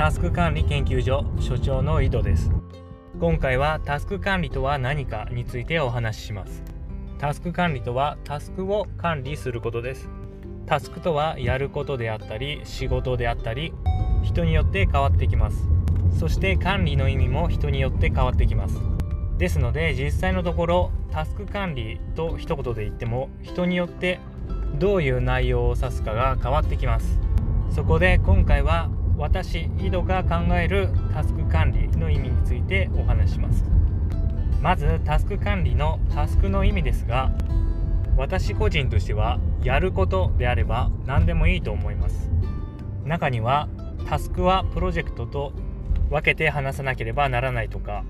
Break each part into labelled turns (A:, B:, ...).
A: タスク管理研究所所長の井戸です。今回はタスク管理とは何かについてお話しします。タスク管理とはタスクを管理することです。タスクとはやることであったり仕事であったり人によって変わってきます。そして管理の意味も人によって変わってきます。ですので実際のところタスク管理と一言で言っても人によってどういう内容を指すかが変わってきます。そこで今回は私井戸が考えるタスク管理の意味についてお話します。まずタスク管理のタスクの意味ですが私個人としてはやることであれば何でもいいと思います。中にはタスクはプロジェクトと分けて話さなければならないとか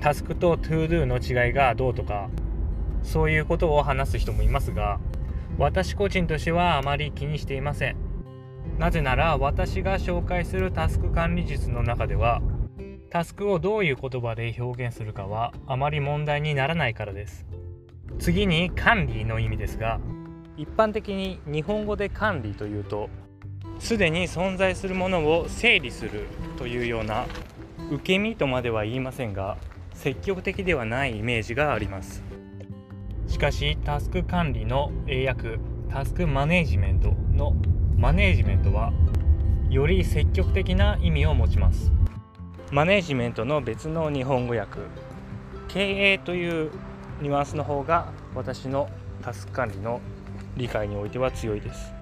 A: タスクと ToDo の違いがどうとかそういうことを話す人もいますが私個人としてはあまり気にしていません。なぜなら私が紹介するタスク管理術の中ではタスクをどういう言葉で表現するかはあまり問題にならないからです。次に管理の意味ですが一般的に日本語で管理というとすでに存在するものを整理するというような受け身とまでは言いませんが積極的ではないイメージがあります。しかしタスク管理の英訳タスクマネジメントのマネージメントはより積極的な意味を持ちます。マネージメントの別の日本語訳。経営というニュアンスの方が私のタスク管理の理解においては強いです。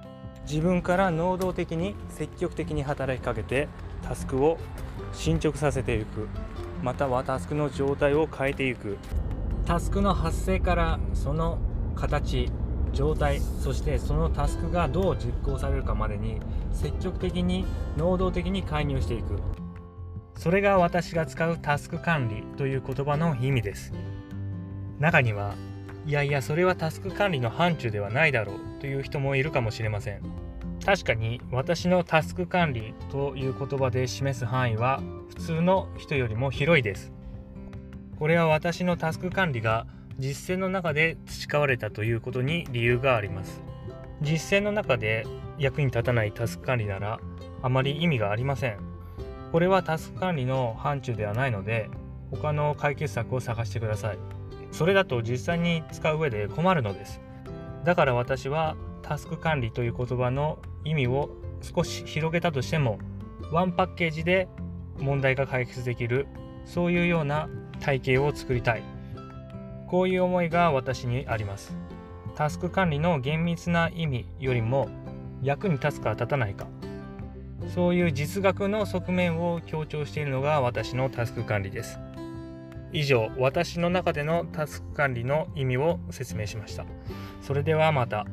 A: 自分から能動的に積極的に働きかけてタスクを進捗させていく。またはタスクの状態を変えていく。タスクの発生からその形状態そしてそのタスクがどう実行されるかまでに積極的に能動的に介入していく。それが私が使うタスク管理という言葉の意味です。中にはいやいやそれはタスク管理の範疇ではないだろうという人もいるかもしれません。確かに私のタスク管理という言葉で示す範囲は普通の人よりも広いです。これは私のタスク管理が実践の中で培われたということに理由があります。実践の中で役に立たないタスク管理ならあまり意味がありません。これはタスク管理の範疇ではないので他の解決策を探してください。それだと実際に使う上で困るのです。だから私はタスク管理という言葉の意味を少し広げたとしてもワンパッケージで問題が解決できるそういうような体系を作りたい。こういう思いが私にあります。タスク管理の厳密な意味よりも役に立つか立たないか。そういう実学の側面を強調しているのが私のタスク管理です。以上私の中でのタスク管理の意味を説明しました。それではまた。